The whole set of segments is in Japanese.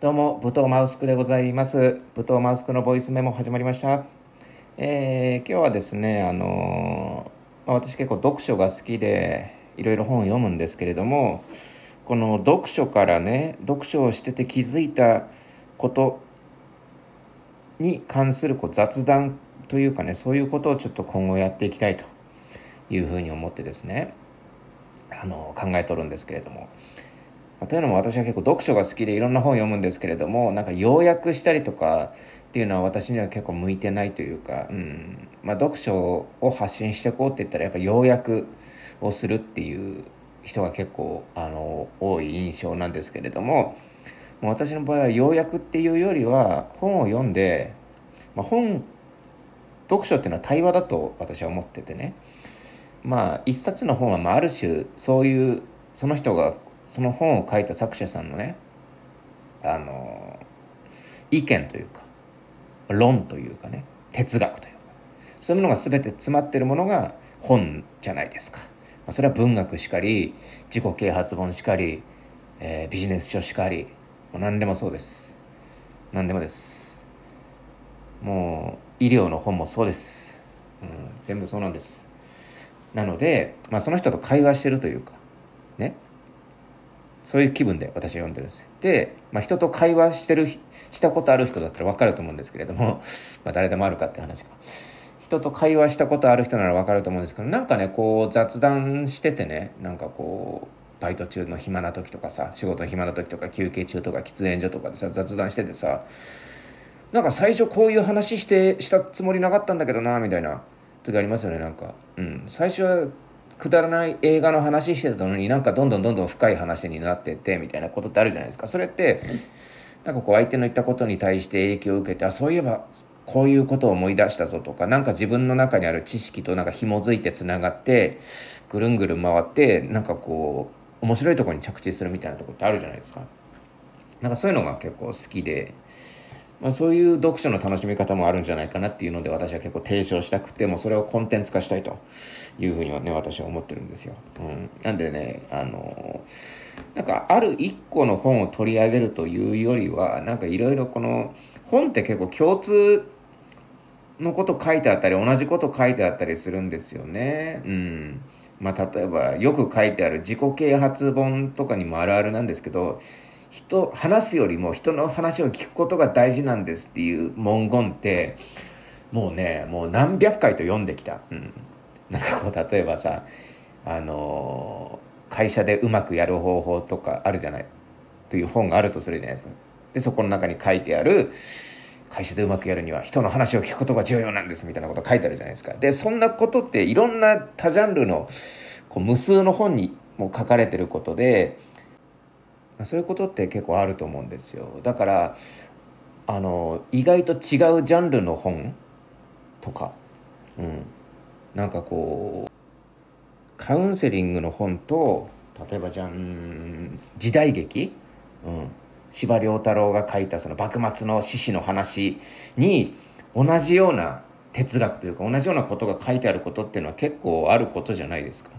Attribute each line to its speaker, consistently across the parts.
Speaker 1: どうも、武藤マウスクでございます。武藤マウスクのボイスメモ始まりました。えー今日はですね、あのまあ私結構読書が好きで、いろいろ本を読むんですけれども、この読書からね、読書をしてて気づいたことに関するこう雑談というかね、そういうことをちょっと今後やっていきたいというふうに思ってですね、あの考えとるんですけれども。というのも私は結構読書が好きでいろんな本を読むんですけれどもなんか要約したりとかっていうのは私には結構向いてないというか、うん。まあ、読書を発信していこうって言ったらやっぱ要約をするっていう人が結構あの多い印象なんですけれどももう私の場合は要約っていうよりは本を読んで、まあ、本読書っていうのは対話だと私は思っててね。まあ一冊の本はまあある種そういうその人がその本を書いた作者さんのねあの意見というか論というかね哲学というかそういうものが全て詰まってるものが本じゃないですか。それは文学しかり自己啓発本しかり、えービジネス書しかりもう何でもそうです。何でもです。もう医療の本もそうです。うん、全部そうなんです。なので、まあ、その人と会話してるというかねそういう気分で私は読んでるんです。で、まあ、人と会話してるしたことある人だったら分かると思うんですけれども、まあ、誰でもあるかって話か。人と会話したことある人なら分かると思うんですけどなんかねこう雑談しててねなんかこうバイト中の暇な時とかさ仕事の暇な時とか休憩中とか喫煙所とかでさ雑談しててさなんか最初こういう話してしたつもりなかったんだけどなみたいな時ありますよねなんか。うん。最初はくだらない映画の話してたのになんかどんどんどんどん深い話になってってみたいなことってあるじゃないですか。それってなんかこう相手の言ったことに対して影響を受けてあそういえばこういうことを思い出したぞとかなんか自分の中にある知識となんか紐づいてつながってぐるんぐるん回ってなんかこう面白いとこに着地するみたいなとこってあるじゃないですか。なんかそういうのが結構好きでまあ、そういう読書の楽しみ方もあるんじゃないかなっていうので私は結構提唱したくてもそれをコンテンツ化したいと。いうふうにはね私は思ってるんですよ。うん、なんでねあのなんかある一個の本を取り上げるというよりはなんかいろいろこの本って結構共通のこと書いてあったり同じこと書いてあったりするんですよね。うんまあ、例えばよく書いてある自己啓発本とかにもあるあるなんですけど人話すよりも人の話を聞くことが大事なんですっていう文言ってもうねもう何百回と読んできた、うん、なんかこう例えばさあの会社でうまくやる方法とかあるじゃない？という本があるとするじゃないですか。でそこの中に書いてある会社でうまくやるには人の話を聞くことが重要なんですみたいなこと書いてあるじゃないですか。でそんなことっていろんな多ジャンルのこう無数の本にも書かれてることでそういうことって結構あると思うんですよ。だからあの意外と違うジャンルの本とか、うん、なんかこうカウンセリングの本と例えばじゃん時代劇、うん、司馬遼太郎が書いたその幕末の志士の話に同じような哲学というか同じようなことが書いてあることっていうのは結構あることじゃないですか。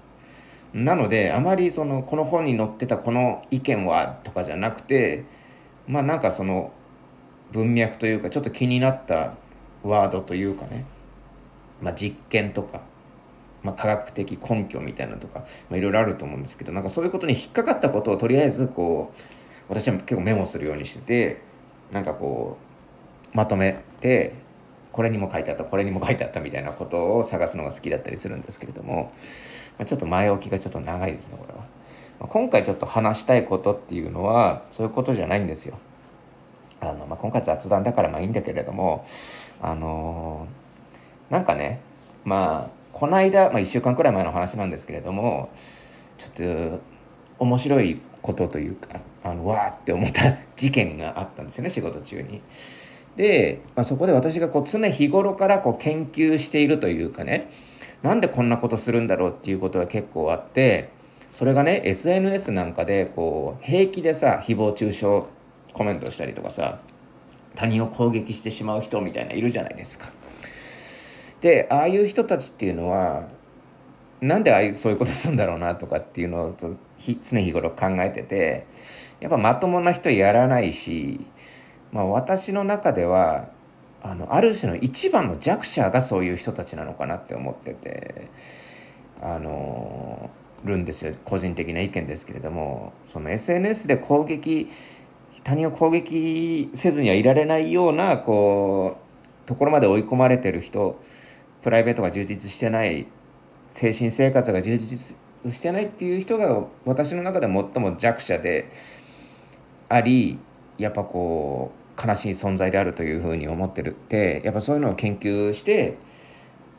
Speaker 1: なのであまりそのこの本に載ってたこの意見はとかじゃなくてまあなんかその文脈というかちょっと気になったワードというかね、まあ、実験とか、まあ、科学的根拠みたいなとか、まあ、いろいろあると思うんですけどなんかそういうことに引っかかったことをとりあえずこう私は結構メモするようにしててなんかこうまとめてこれにも書いてあったこれにも書いてあったみたいなことを探すのが好きだったりするんですけれども、まあ、ちょっと前置きがちょっと長いですねこれは。まあ今回ちょっと話したいことっていうのはそういうことじゃないんですよ。あのまあ、今回雑談だからまあいいんだけれどもあのーなんかねまあこの間、まあ、1週間くらい前の話なんですけれどもちょっと面白いことというかあのわーって思った事件があったんですよね仕事中に。で、まあ、そこで私がこう常日頃からこう研究しているというかねなんでこんなことするんだろうっていうことが結構あってそれがね SNS なんかでこう平気でさ誹謗中傷コメントしたりとかさ他人を攻撃してしまう人みたいないるじゃないですか。でああいう人たちっていうのはなんでああいうそういうことするんだろうなとかっていうのを常日頃考えててやっぱまともな人やらないし、まあ、私の中ではあのある種の一番の弱者がそういう人たちなのかなって思っててあのるんですよ。個人的な意見ですけれどもその SNS で攻撃他人を攻撃せずにはいられないようなこうところまで追い込まれてる人プライベートが充実してない精神生活が充実してないっていう人が私の中で最も弱者でありやっぱこう悲しい存在であるというふうに思ってるってやっぱそういうのを研究して、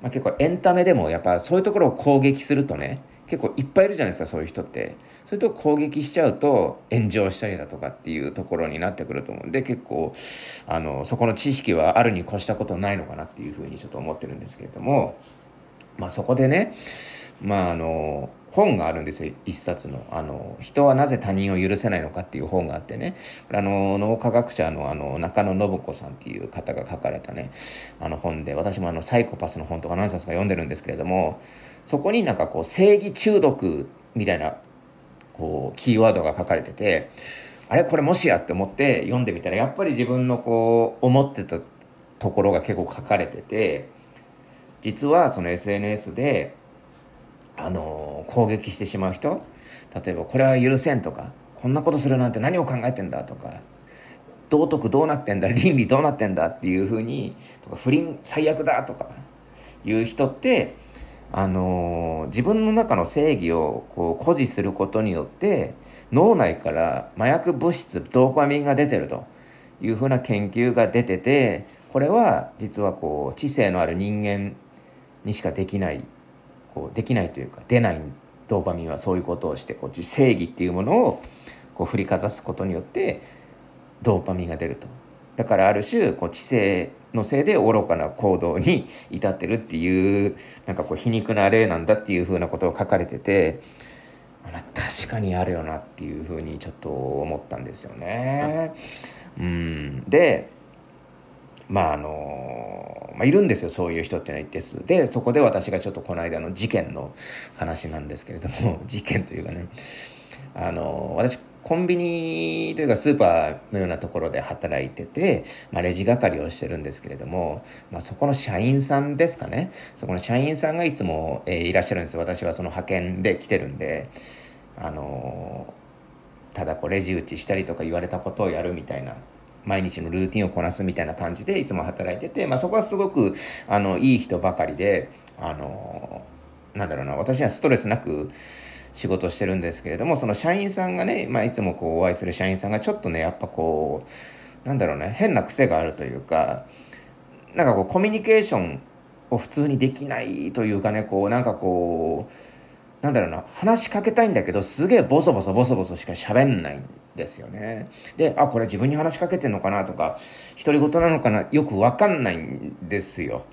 Speaker 1: まあ、結構エンタメでもやっぱそういうところを攻撃するとね結構いっぱいいるじゃないですかそういう人って。それと攻撃しちゃうと炎上したりだとかっていうところになってくると思う。んで結構あのそこの知識はあるに越したことないのかなっていうふうにちょっと思ってるんですけれども。まあそこでねまああの本があるんですよ一冊の。あの「人はなぜ他人を許せないのか」っていう本があってね。あの脳科学者のあの中野信子さんっていう方が書かれたねあの本で私もあのサイコパスの本とか何冊か読んでるんですけれどもそこになんかこう正義中毒みたいなこうキーワードが書かれててあれこれもしやって思って読んでみたらやっぱり自分のこう思ってたところが結構書かれてて実はその SNS であの攻撃してしまう人例えばこれは許せんとかこんなことするなんて何を考えてんだとか道徳どうなってんだ倫理どうなってんだっていうふうにとか不倫最悪だとかいう人ってあの自分の中の正義をこう誇示することによって脳内から麻薬物質ドーパミンが出てるというふうな研究が出ててこれは実はこう知性のある人間にしかできないこうできないというか出ないドーパミンはそういうことをしてこう正義っていうものをこう振りかざすことによってドーパミンが出ると。だからある種こう知性のせいで愚かな行動に至ってるっていうなんかこう皮肉な例なんだっていうふうなことを書かれてて、まあ、確かにあるよなっていうふうにちょっと思ったんですよね。うん、でまああのまあ、いるんですよそういう人っていうのは一定数。でそこで私がちょっとこの間の事件の話なんですけれども事件というかね。あの私コンビニというかスーパーのようなところで働いてて、まあ、レジ係をしてるんですけれども、まあ、そこの社員さんですかね。そこの社員さんがいつも、えー、いらっしゃるんです私はその派遣で来てるんであのー、ただこうレジ打ちしたりとか言われたことをやるみたいな毎日のルーティンをこなすみたいな感じでいつも働いてて、まあ、そこはすごくあのいい人ばかりであのー、なんだろうな私はストレスなく仕事してるんですけれどもその社員さんがね、まあ、いつもこうお会いする社員さんがちょっとねやっぱこうなんだろうね変な癖があるというかなんかこうコミュニケーションを普通にできないというかねこうなんかこうなんだろうな話しかけたいんだけどすげえボソボソボソボソしか喋んないんですよね。であこれ自分に話しかけてんのかなとか独り言なのかなよく分かんないんですよ。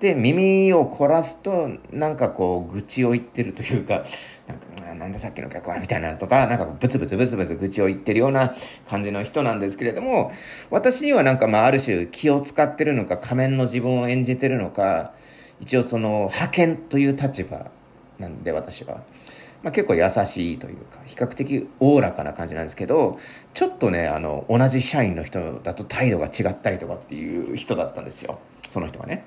Speaker 1: で耳を凝らすとなんかこう愚痴を言ってるというかなんかなんでさっきの客はみたいなとかなんかブツブツブツブツ愚痴を言ってるような感じの人なんですけれども私にはなんかまあある種気を使ってるのか仮面の自分を演じてるのか一応その派遣という立場なんで私は。まあ、結構優しいというか比較的おおらかな感じなんですけどちょっとねあの同じ社員の人だと態度が違ったりとかっていう人だったんですよその人はね。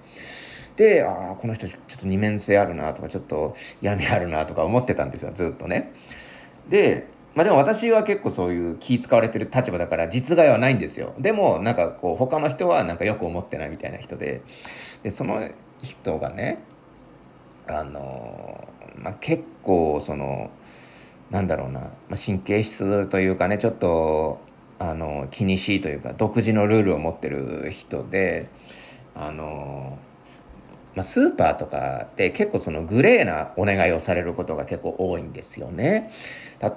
Speaker 1: でああこの人ちょっと二面性あるなとかちょっと闇あるなとか思ってたんですよずっとね。でまあ、でも私は結構そういう気使われてる立場だから実害はないんですよでもなんかこう他の人はなんかよく思ってないみたいな人ででその人がねあの、まあ、結構そのなんだろうな、まあ、神経質というかねちょっとあの気にしいというか独自のルールを持ってる人であのまあ、スーパーとかって結構そのグレーなお願いをされることが結構多いんですよね。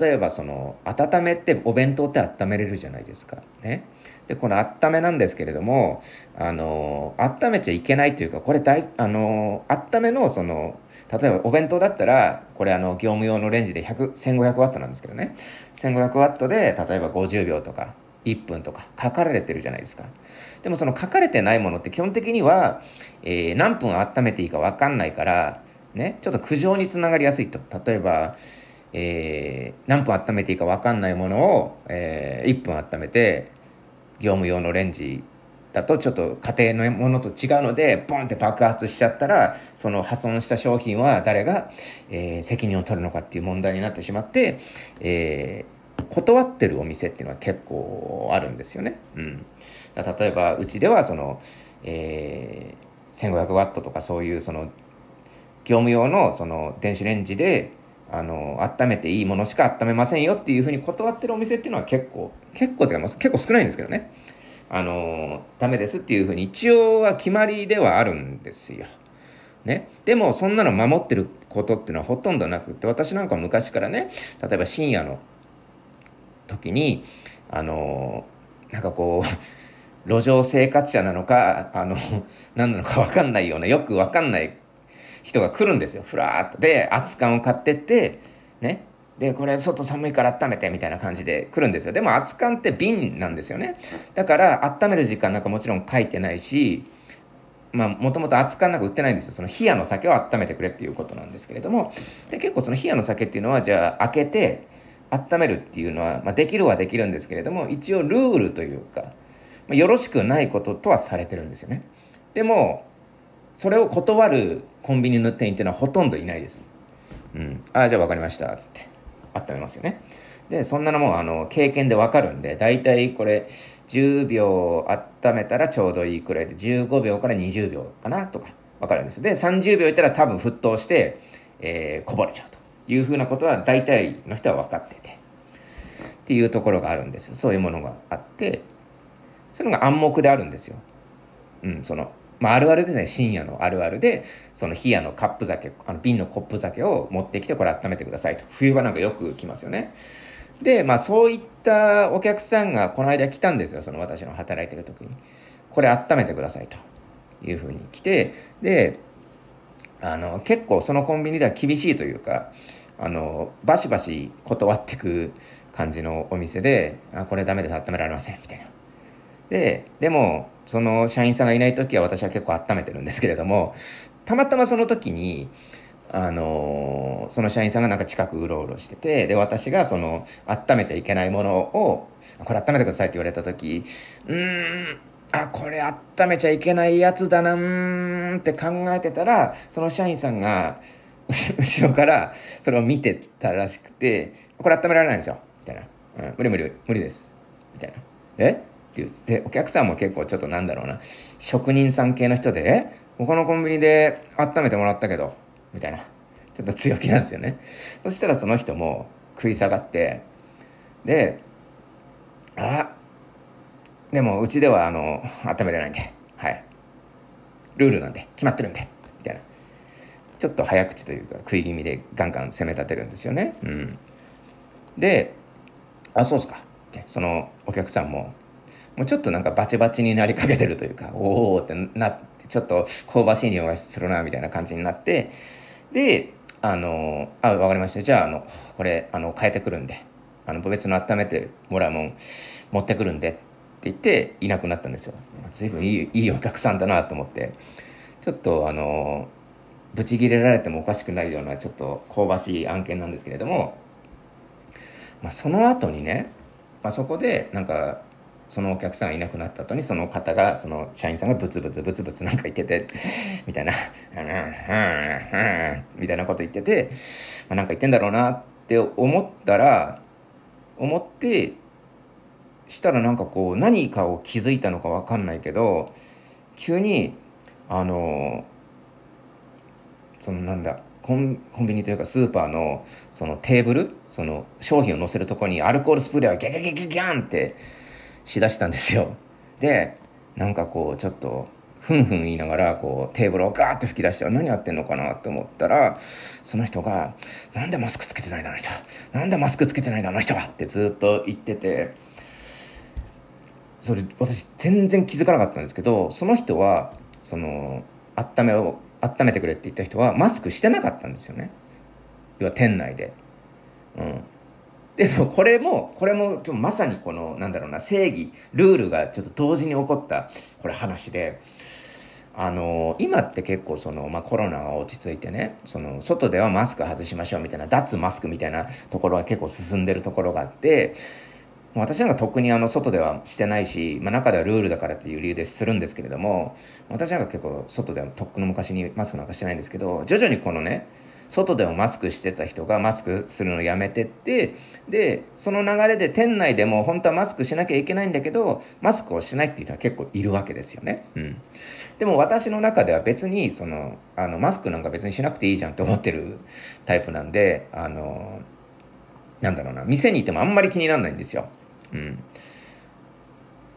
Speaker 1: 例えばその温めってお弁当って温めれるじゃないですか。ね。でこの温めなんですけれどもあの温めちゃいけないというかこれ大あの温めのその例えばお弁当だったらこれあの業務用のレンジで1500ワットなんですけどね1500ワットで例えば50秒とか1分とか書かれてるじゃないですか。でもその書かれてないものって基本的には、えー、何分温めていいか分かんないからね、ちょっと苦情につながりやすいと。例えば、えー、何分温めていいか分かんないものを、えー、1分温めて業務用のレンジだとちょっと家庭のものと違うのでボンって爆発しちゃったらその破損した商品は誰が、えー、責任を取るのかっていう問題になってしまって、えー、断ってるお店っていうのは結構あるんですよね。うん、例えばうちではその、えー、1500ワットとかそういうその業務用のその電子レンジであの温めていいものしか温めませんよっていうふうに断ってるお店っていうのは結構結構っていうか結構少ないんですけどねあのダメですっていうふうに一応は決まりではあるんですよ。ね、でもそんなの守ってることっていうのはほとんどなくって私なんか昔からね例えば深夜の時にあのなんかこう路上生活者なのかあの 何なのか分かんないようなよく分かんない人が来るんですよ。ふらーっと。で熱燗を買ってってね。でこれ外寒いから温めてみたいな感じで来るんですよ。でも熱燗って瓶なんですよね。だから温める時間なんかもちろん書いてないしまあもともと熱燗なんか売ってないんですよ。その冷やの酒を温めてくれっていうことなんですけれども。で結構その冷やの酒っていうのはじゃあ開けて温めるっていうのは、まあ、できるはできるんですけれども一応ルールというか、まあ、よろしくないこととはされてるんですよねでもそれを断るコンビニの店員っていうのはほとんどいないです。うん。ああ、じゃあ分かりました。つって。温めますよね。で、そんなのも、あの、経験で分かるんで、だいたいこれ、10秒温めたらちょうどいいくらいで、15秒から20秒かなとか、分かるんですで、30秒いったら多分沸騰して、えー、こぼれちゃうというふうなことは、大体の人は分かってて。っていうところがあるんですよ。そういうものがあって、そういうのが暗黙であるんですよ。うん、その、まあ、あるあるですね。深夜のあるあるでその冷やのカップ酒あの瓶のコップ酒を持ってきてこれ温めてくださいと。冬場なんかよく来ますよね。でまあそういったお客さんがこの間来たんですよ。その私の働いてる時に。これ温めてくださいと。いうふうに来てであの結構そのコンビニでは厳しいというかあのバシバシ断ってく感じのお店で「あこれダメです。温められません」みたいな。ででもその社員さんがいない時は私は結構温めてるんですけれどもたまたまその時にあのその社員さんがなんか近くうろうろしててで私がその温めちゃいけないものを「これ温めてください」って言われた時うーんあこれ温めちゃいけないやつだなうんって考えてたらその社員さんが 後ろからそれを見てたらしくて「これ温められないんですよ」みたいな「うん、無理無理無理です」みたいな「え？言ってお客さんも結構ちょっとなんだろうな。職人さん系の人で「え他のコンビニで温めてもらったけど」みたいな。ちょっと強気なんですよね。そしたらその人も食い下がってで「あでもうちではあの温めれないんで。はい。ルールなんで決まってるんで」みたいな。ちょっと早口というか食い気味でガンガン攻め立てるんですよね。うん、で「あそうっすか」ってそのお客さんももうちょっとなんかバチバチになりかけてるというか、おおってなって、ちょっと香ばしい匂いがするな、みたいな感じになって、で、あの、あ、わかりました。じゃあ、あの、これ、あの、変えてくるんで、あの、別の温めてもらうもん持ってくるんで、って言っていなくなったんですよ。随分いいいいお客さんだなと思って、ちょっとあの、ブチギレられてもおかしくないようなちょっと香ばしい案件なんですけれども、まあ、その後にね、まあ、そこでなんかそのお客さんがいなくなった後にその方がその社員さんがブツブツブツブツなんか言ってて みたいな「うんうんうん」みたいなこと言ってて、まあ、なんか言ってんだろうなって思ったら思ってしたらなんかこう何かを気づいたのか分かんないけど急にあのそのなんだコンビニというかスーパーのそのテーブルその商品を載せるとこにアルコールスプレーをギャギャギャギャンってしだしたんですよ。でなんかこうちょっとふんふん言いながらこうテーブルをガーッと吹き出して何やってんのかなって思ったらその人が「なんでマスクつけてないんだあの人なんでマスクつけてないんだあの人は」ってずっと言っててそれ私全然気づかなかったんですけどその人はその温めを温めてくれって言った人はマスクしてなかったんですよね要は店内で。うん、でもこれもこれもまさにこのなんだろうな正義ルールがちょっと同時に起こったこれ話であの今って結構その、まあ、コロナが落ち着いてねその外ではマスク外しましょうみたいな脱マスクみたいなところが結構進んでるところがあって私なんか特にあの外ではしてないし、まあ、中ではルールだからっていう理由でするんですけれども私なんか結構外ではとっくの昔にマスクなんかしてないんですけど徐々にこのね外でもマスクしてた人がマスクするのをやめてってでその流れで店内でも本当はマスクしなきゃいけないんだけどマスクをしないっていう人は結構いるわけですよね。うん、でも私の中では別にそのあのマスクなんか別にしなくていいじゃんって思ってるタイプなんであのなんだろうな店にいてもあんまり気にならないんですよ。うん、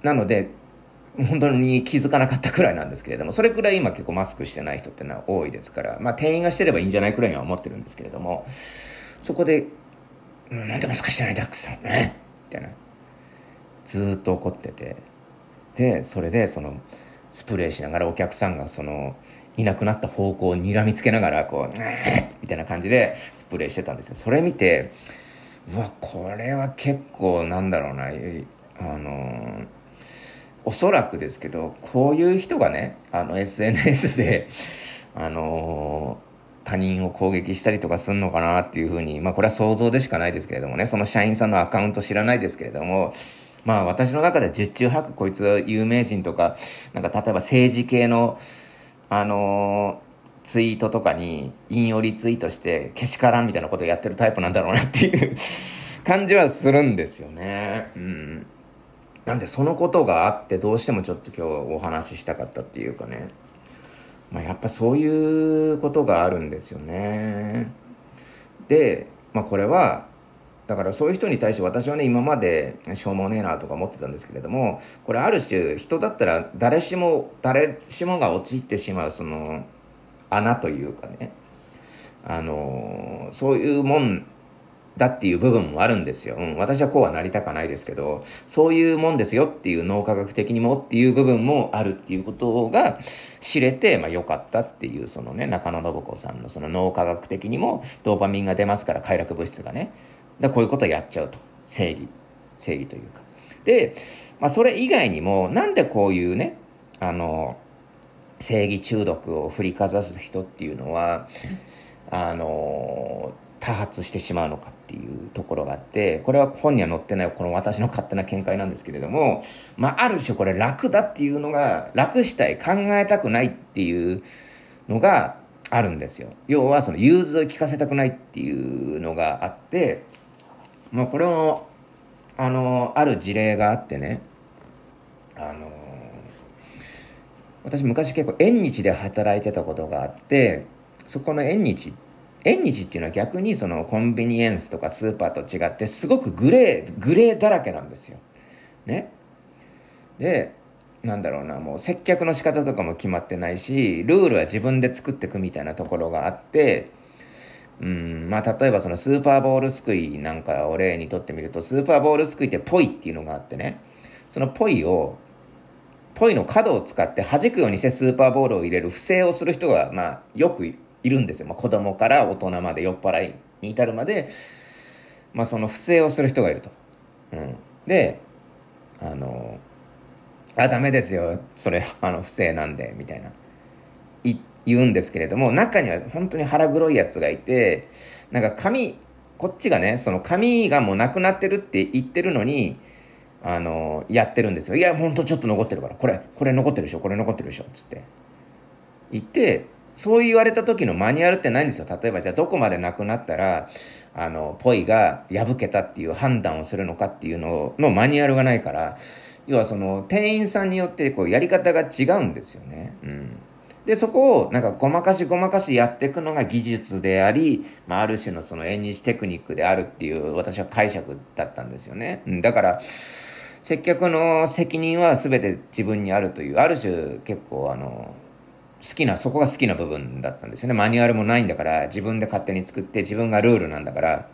Speaker 1: なので本当に気づかなかったくらいなんですけれどもそれくらい今結構マスクしてない人ってのは多いですからまあ店員がしてればいいんじゃないくらいには思ってるんですけれどもそこで「うんなんでマスクしてないんだくそね」みたいな。ずっと怒ってて。でそれでそのスプレーしながらお客さんがそのいなくなった方向を睨みつけながらこう「みたいな感じでスプレーしてたんですよ。それ見てうわこれは結構なんだろうなあのおそらくですけどこういう人がねあの SNS であの他人を攻撃したりとかすんのかなっていうふうにまあこれは想像でしかないですけれどもねその社員さんのアカウント知らないですけれどもまあ私の中で十中八九こいつ有名人とかなんか例えば政治系のあのツイートとかに引用リツイートしてけしからんみたいなことをやってるタイプなんだろうなっていう感じはするんですよね。うんなんでそのことがあってどうしてもちょっと今日お話ししたかったっていうかね、まあ、やっぱそういうことがあるんですよね。で、まあ、これはだからそういう人に対して私はね今までしょうもねえなとか思ってたんですけれどもこれある種人だったら誰しも誰しもが陥ってしまうその穴というかねあのそういうもんだっていう部分もあるんですよ。うん、私はこうはなりたかないですけど、そういうもんですよっていう脳科学的にもっていう部分もあるっていうことが知れて、まあ良かったっていう、そのね、中野信子さんのその脳科学的にもドーパミンが出ますから快楽物質がね。だこういうことをやっちゃうと。正義。正義というか。で、まあそれ以外にも、なんでこういうね、あの、正義中毒を振りかざす人っていうのは、あの、多発してしまうのかっていうところがあってこれは本には載ってないこの私の勝手な見解なんですけれども、まあ、ある種これ楽だっていうのが楽したい考えたくないっていうのがあるんですよ。要はその融通を聞かせたくないっていうのがあって、まあ、これもあのある事例があってねあの私昔結構縁日で働いてたことがあってそこの縁日って縁日っていうのは逆にそのコンビニエンスとかスーパーと違ってすごくグレーグレーだらけなんですよ。ね。でなんだろうなもう接客の仕方とかも決まってないしルールは自分で作っていくみたいなところがあってうんまあ例えばそのスーパーボールすくいなんかを例にとってみるとスーパーボールすくいってポイっていうのがあってねそのポイをポイの角を使って弾くようにしてスーパーボールを入れる不正をする人がまあよくいるんですよ、まあ、子供から大人まで酔っ払いに至るまで、まあ、その不正をする人がいると。うん、であの「あダメですよそれあの不正なんで」みたいな言うんですけれども中には本当に腹黒いやつがいてなんか髪こっちがねその髪がもうなくなってるって言ってるのにあのやってるんですよ。いや、ほんとちょっと残ってるから、これ、これ残ってるでしょ、これ残ってるでしょ、っつって。言って、そう言われた時のマニュアルってないんですよ。例えばじゃあどこまでなくなったら、あの、ポイが破けたっていう判断をするのかっていうののマニュアルがないから、要はその店員さんによってこうやり方が違うんですよね。うん。で、そこをなんかごまかしごまかしやっていくのが技術であり、まあ、ある種のその縁日テクニックであるっていう私は解釈だったんですよね。うん、だから、接客の責任は全て自分にあるという、ある種結構あの、好きな、そこが好きな部分だったんですよね。マニュアルもないんだから、自分で勝手に作って自分がルールなんだから、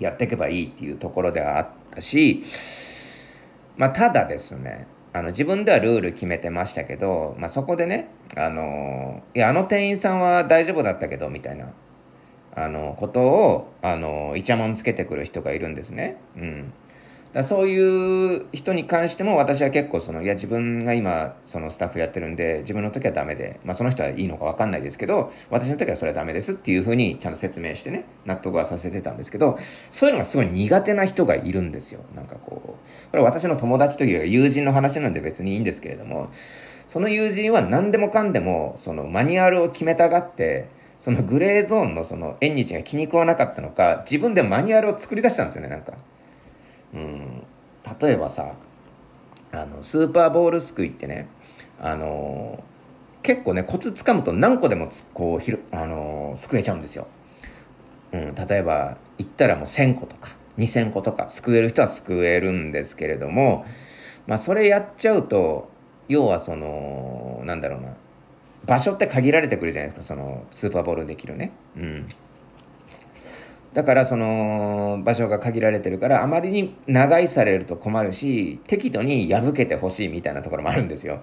Speaker 1: やっていけばいいっていうところではあったし、まあ、ただですね、あの、自分ではルール決めてましたけど、まあ、そこでね、あの、いや、あの店員さんは大丈夫だったけど、みたいな、あの、ことを、あの、イチャモンつけてくる人がいるんですね。うん。だそういう人に関しても私は結構そのいや自分が今そのスタッフやってるんで自分の時はダメで、まあ、その人はいいのか分かんないですけど私の時はそれはダメですっていうふうにちゃんと説明してね納得はさせてたんですけどそういうのがすごい苦手な人がいるんですよなんかこうこれは私の友達というか友人の話なんで別にいいんですけれどもその友人は何でもかんでもそのマニュアルを決めたがってそのグレーゾーンのその縁日が気に食わなかったのか自分でマニュアルを作り出したんですよねなんか。うん例えばさあのスーパーボールすくいってねあの結構ねコツつかむと何個でもこうひる、あのすくえちゃうんですよ。うん、例えば言ったらもう1,000個とか2,000個とかすくえる人はすくえるんですけれどもまあそれやっちゃうと要はそのなんだろうな場所って限られてくるじゃないですかそのスーパーボールできるね。うんだからその場所が限られてるからあまりに長居されると困るし適度に破けてほしいみたいなところもあるんですよ。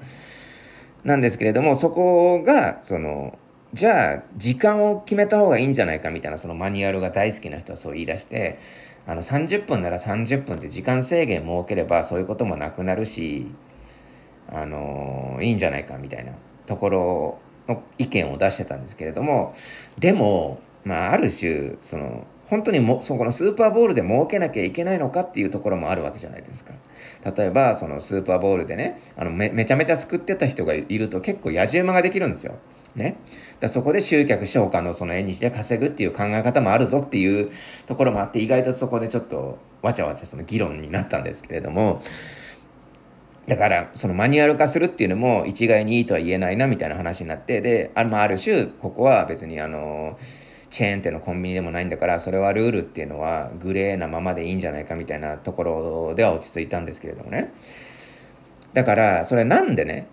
Speaker 1: なんですけれどもそこがそのじゃあ時間を決めた方がいいんじゃないかみたいなそのマニュアルが大好きな人はそう言い出してあの30分なら30分って時間制限設ければそういうこともなくなるしあのいいんじゃないかみたいなところの意見を出してたんですけれどもでもまあある種その本当にもそこのスーパーボールで儲けなきゃいけないのかっていうところもあるわけじゃないですか。例えばそのスーパーボールでねあのめちゃめちゃ救ってた人がいると結構やじ馬ができるんですよ。ね、だそこで集客して他のその縁日で稼ぐっていう考え方もあるぞっていうところもあって意外とそこでちょっとわちゃわちゃその議論になったんですけれどもだからそのマニュアル化するっていうのも一概にいいとは言えないなみたいな話になってであ,、まあ、ある種ここは別にあのチェーン店のコンビニでもないんだからそれはルールっていうのはグレーなままでいいんじゃないかみたいなところでは落ち着いたんですけれどもね。だからそれなんでね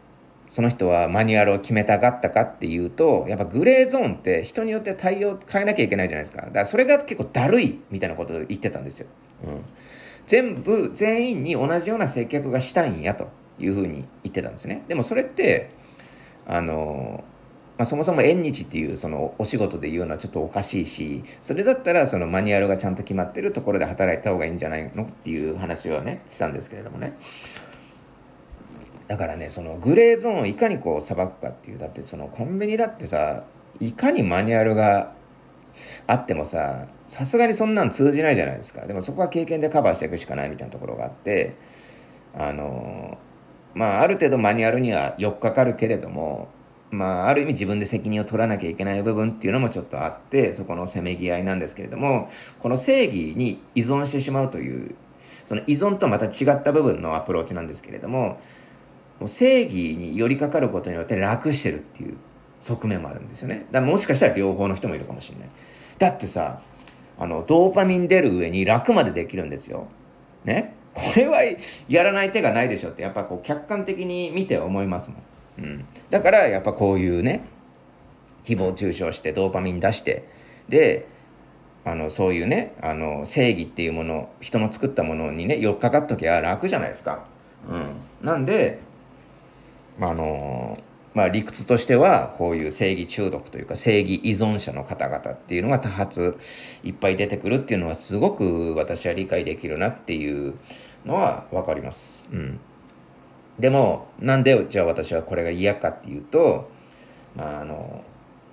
Speaker 1: その人はマニュアルを決めたかったかっていうとやっぱグレーゾーンって人によって対応変えなきゃいけないじゃないですか。だからそれが結構だるいみたいなことを言ってたんですよ、うん、全部全員に同じような接客がしたいんやというふうに言ってたんですね。でもそれってあのまあ、そもそも縁日っていうそのお仕事で言うのはちょっとおかしいしそれだったらそのマニュアルがちゃんと決まってるところで働いた方がいいんじゃないのっていう話はねしたんですけれどもね。だからねそのグレーゾーンをいかにこう裁くかっていうだってそのコンビニだってさいかにマニュアルがあってもささすがにそんなん通じないじゃないですか。でもそこは経験でカバーしていくしかないみたいなところがあってあのまあある程度マニュアルには4日かかるけれどもまあ、ある意味自分で責任を取らなきゃいけない部分っていうのもちょっとあってそこのせめぎ合いなんですけれどもこの正義に依存してしまうというその依存とまた違った部分のアプローチなんですけれどももう正義に寄りかかることによって楽してるっていう側面もあるんですよね。だからもしかしたら両方の人もいるかもしれない。だってさあのドーパミン出る上に楽までできるんですよ。ね？これはやらない手がないでしょってやっぱこう客観的に見て思いますもん。うん、だからやっぱこういうね誹謗中傷してドーパミン出してであのそういうねあの正義っていうもの人の作ったものにね寄っかかっときゃ楽じゃないですか。うん、なんで、まあのまあ、理屈としてはこういう正義中毒というか正義依存者の方々っていうのが多発いっぱい出てくるっていうのはすごく私は理解できるなっていうのは分かります。うんでもなんでじゃあ私はこれが嫌かっていうと、あ、あの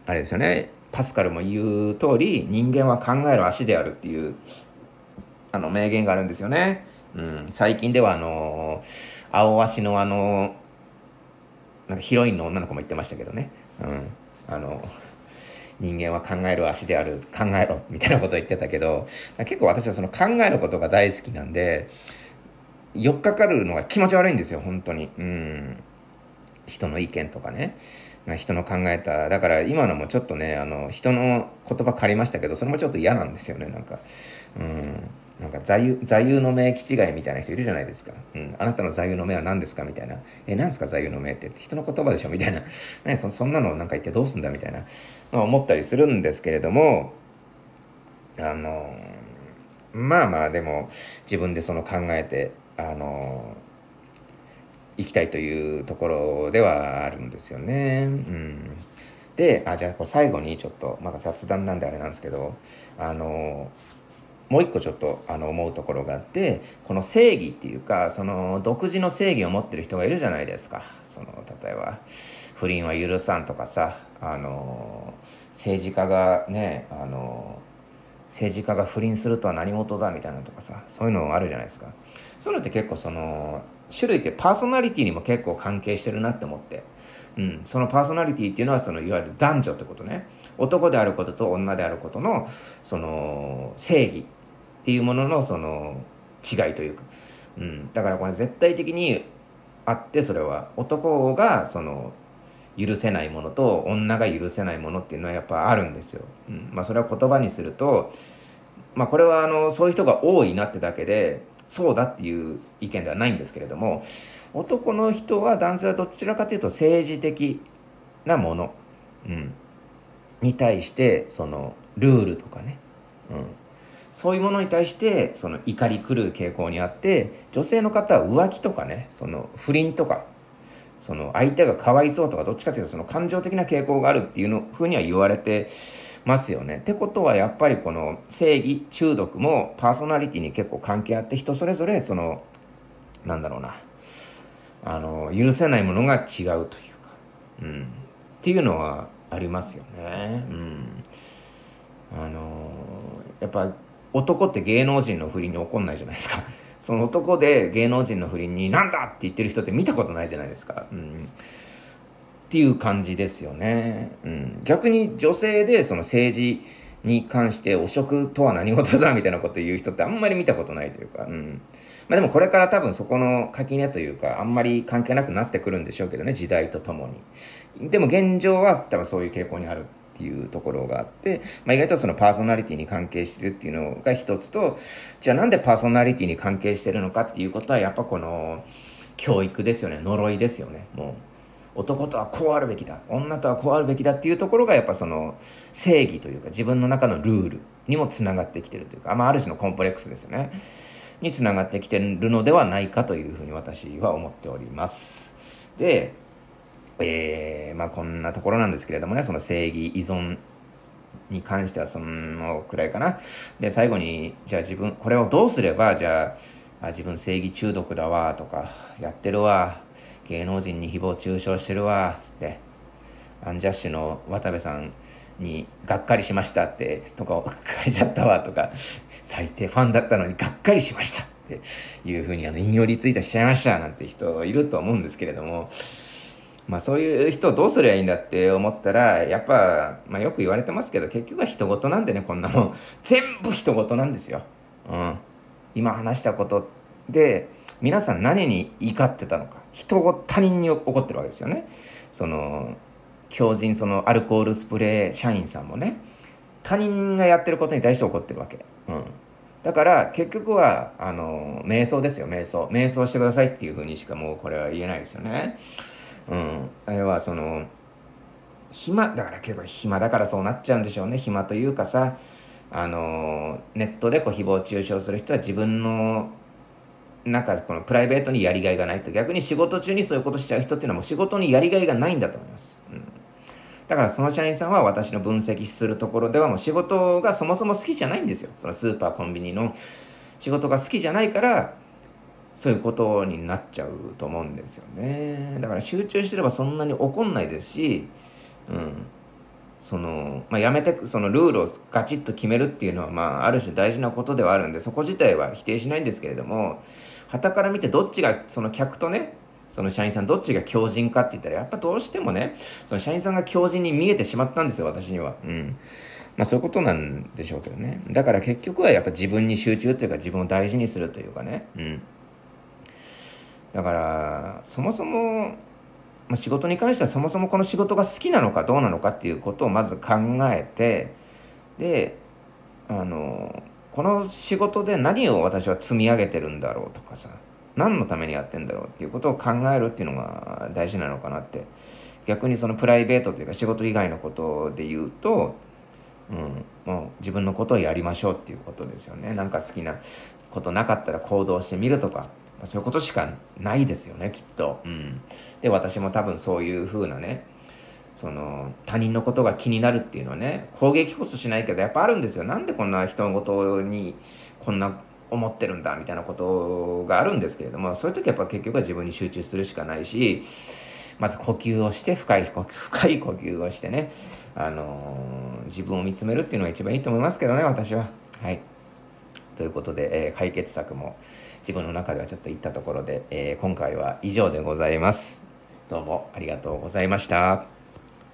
Speaker 1: あれですよね。パスカルも言う通り人間は考える足であるっていうあの名言があるんですよね。うん、最近ではあの青足のあのなんかヒロインの女の子も言ってましたけどね、うん、あの人間は考える足である。考えろ。みたいなこと言ってたけど結構私はその考えることが大好きなんで4日かかるのが気持ち悪いんですよ、本当に。うん。人の意見とかね。人の考えた。だから今のもちょっとね、あの、人の言葉借りましたけど、それもちょっと嫌なんですよね、なんか。うん。なんか座右、座右の銘気違いみたいな人いるじゃないですか。うん。あなたの座右の銘は何ですかみたいな。え、何ですか座右の銘って人の言葉でしょみたいな。ね、そそんなのなんか言ってどうすんだみたいな、まあ、思ったりするんですけれども、あの、まあまあでも自分でその考えてあの行きたいというところではあるんですよね。うん、であじゃあこう最後にちょっと、まあ、雑談なんであれなんですけどあのもう一個ちょっとあの思うところがあってこの正義っていうかその独自の正義を持ってる人がいるじゃないですか。その例えば不倫は許さんとかさあの政治家がねあの政治家が不倫するとは何事だみたいなとかさそういうのあるじゃないですか。そういうのって結構その種類ってパーソナリティにも結構関係してるなって思って、うん、そのパーソナリティっていうのはそのいわゆる男女ってことね。男であることと女であることのその正義っていうもののその違いというか、うん、だからこれ絶対的にあってそれは男がその許せないものと女が許せないものっていうのはやっぱあるんですよ。うん。まあ、それは言葉にすると、まあ、これはあのそういう人が多いなってだけでそうだっていう意見ではないんですけれども男の人は男性はどちらかというと政治的なもの、うん、に対してそのルールとかね、うん、そういうものに対してその怒り狂う傾向にあって女性の方は浮気とかねその不倫とかその相手がかわいそうとかどっちかというとその感情的な傾向があるっていうのふうには言われてますよね。ってことはやっぱりこの正義中毒もパーソナリティに結構関係あって人それぞれそのなんだろうなあの許せないものが違うというか、うん、っていうのはありますよね。うん、あのやっぱ男って芸能人の不倫に怒んないじゃないですか。その男で芸能人の不倫に「なんだ!」って言ってる人って見たことないじゃないですか。うん、っていう感じですよね。うん、逆に女性でその政治に関して汚職とは何事だみたいなこと言う人ってあんまり見たことないというか、うん、まあでもこれから多分そこの垣根というかあんまり関係なくなってくるんでしょうけどね時代とともに。でも現状は多分そういう傾向にあるっていうところがあって、まあ、意外とそのパーソナリティに関係してるっていうのが一つとじゃあなんでパーソナリティに関係してるのかっていうことはやっぱこの教育ですよね。呪いですよね。もう男とはこうあるべきだ。女とはこうあるべきだっていうところがやっぱその正義というか自分の中のルールにもつながってきてるというか、まあ、ある種のコンプレックスですよね。につながってきてるのではないかというふうに私は思っております。でえー、まあこんなところなんですけれどもね、その正義依存に関してはそのくらいかな。で、最後に、じゃあ自分、これをどうすれば、じゃあ、あ自分正義中毒だわ、とか、やってるわ、芸能人に誹謗中傷してるわ、つって、アンジャッシュの渡部さんにがっかりしましたって、とか書いちゃったわ、とか、最低ファンだったのにがっかりしましたっていうふうにあの引用リツイートしちゃいましたなんて人いると思うんですけれども、まあそういう人をどうすりゃいいんだって思ったら、やっぱ、まあよく言われてますけど、結局は人事なんでね、こんなもん。全部人事なんですよ。うん。今話したことで、皆さん何に怒ってたのか。人を他人に怒ってるわけですよね。その、強靭そのアルコールスプレー社員さんもね、他人がやってることに対して怒ってるわけ。うん。だから結局は、あの、瞑想ですよ、瞑想。瞑想してくださいっていうふうにしかもうこれは言えないですよね。うん、あれはその暇だから結構暇だからそうなっちゃうんでしょうね暇というかさあのネットでこう誹謗中傷する人は自分のなんかこのプライベートにやりがいがないと逆に仕事中にそういうことしちゃう人っていうのはもう仕事にやりがいがないんだと思います、うん、だからその社員さんは私の分析するところではもう仕事がそもそも好きじゃないんですよそのスーパーコンビニの仕事が好きじゃないからそういうことになっちゃうと思うんですよね。だから集中してればそんなに怒んないですし、うん。その、まあ、やめて、そのルールをガチッと決めるっていうのは、まあ、ある種大事なことではあるんで、そこ自体は否定しないんですけれども、旗から見てどっちが、その客とね、その社員さんどっちが強靭かって言ったら、やっぱどうしてもね、その社員さんが強靭に見えてしまったんですよ、私には。うん。まあそういうことなんでしょうけどね。だから結局はやっぱ自分に集中というか自分を大事にするというかね。うん。だからそもそも、ま、仕事に関してはそもそもこの仕事が好きなのかどうなのかっていうことをまず考えてであのこの仕事で何を私は積み上げてるんだろうとかさ何のためにやってんだろうっていうことを考えるっていうのが大事なのかなって。逆にそのプライベートというか仕事以外のことで言うと、うん、もう自分のことをやりましょうっていうことですよね。なんか好きなことなかったら行動してみるとかそういうことしかないですよねきっと。うん、で私も多分そういう風なねその他人のことが気になるっていうのはね攻撃こそしないけどやっぱあるんですよなんでこんな人のことにこんな思ってるんだみたいなことがあるんですけれどもそういう時やっぱ結局は自分に集中するしかないしまず呼吸をして深い呼吸深い呼吸をしてねあのー、自分を見つめるっていうのが一番いいと思いますけどね私は。はいということで、えー、解決策も自分の中ではちょっと言ったところで、えー、今回は以上でございます。どうもありがとうございました。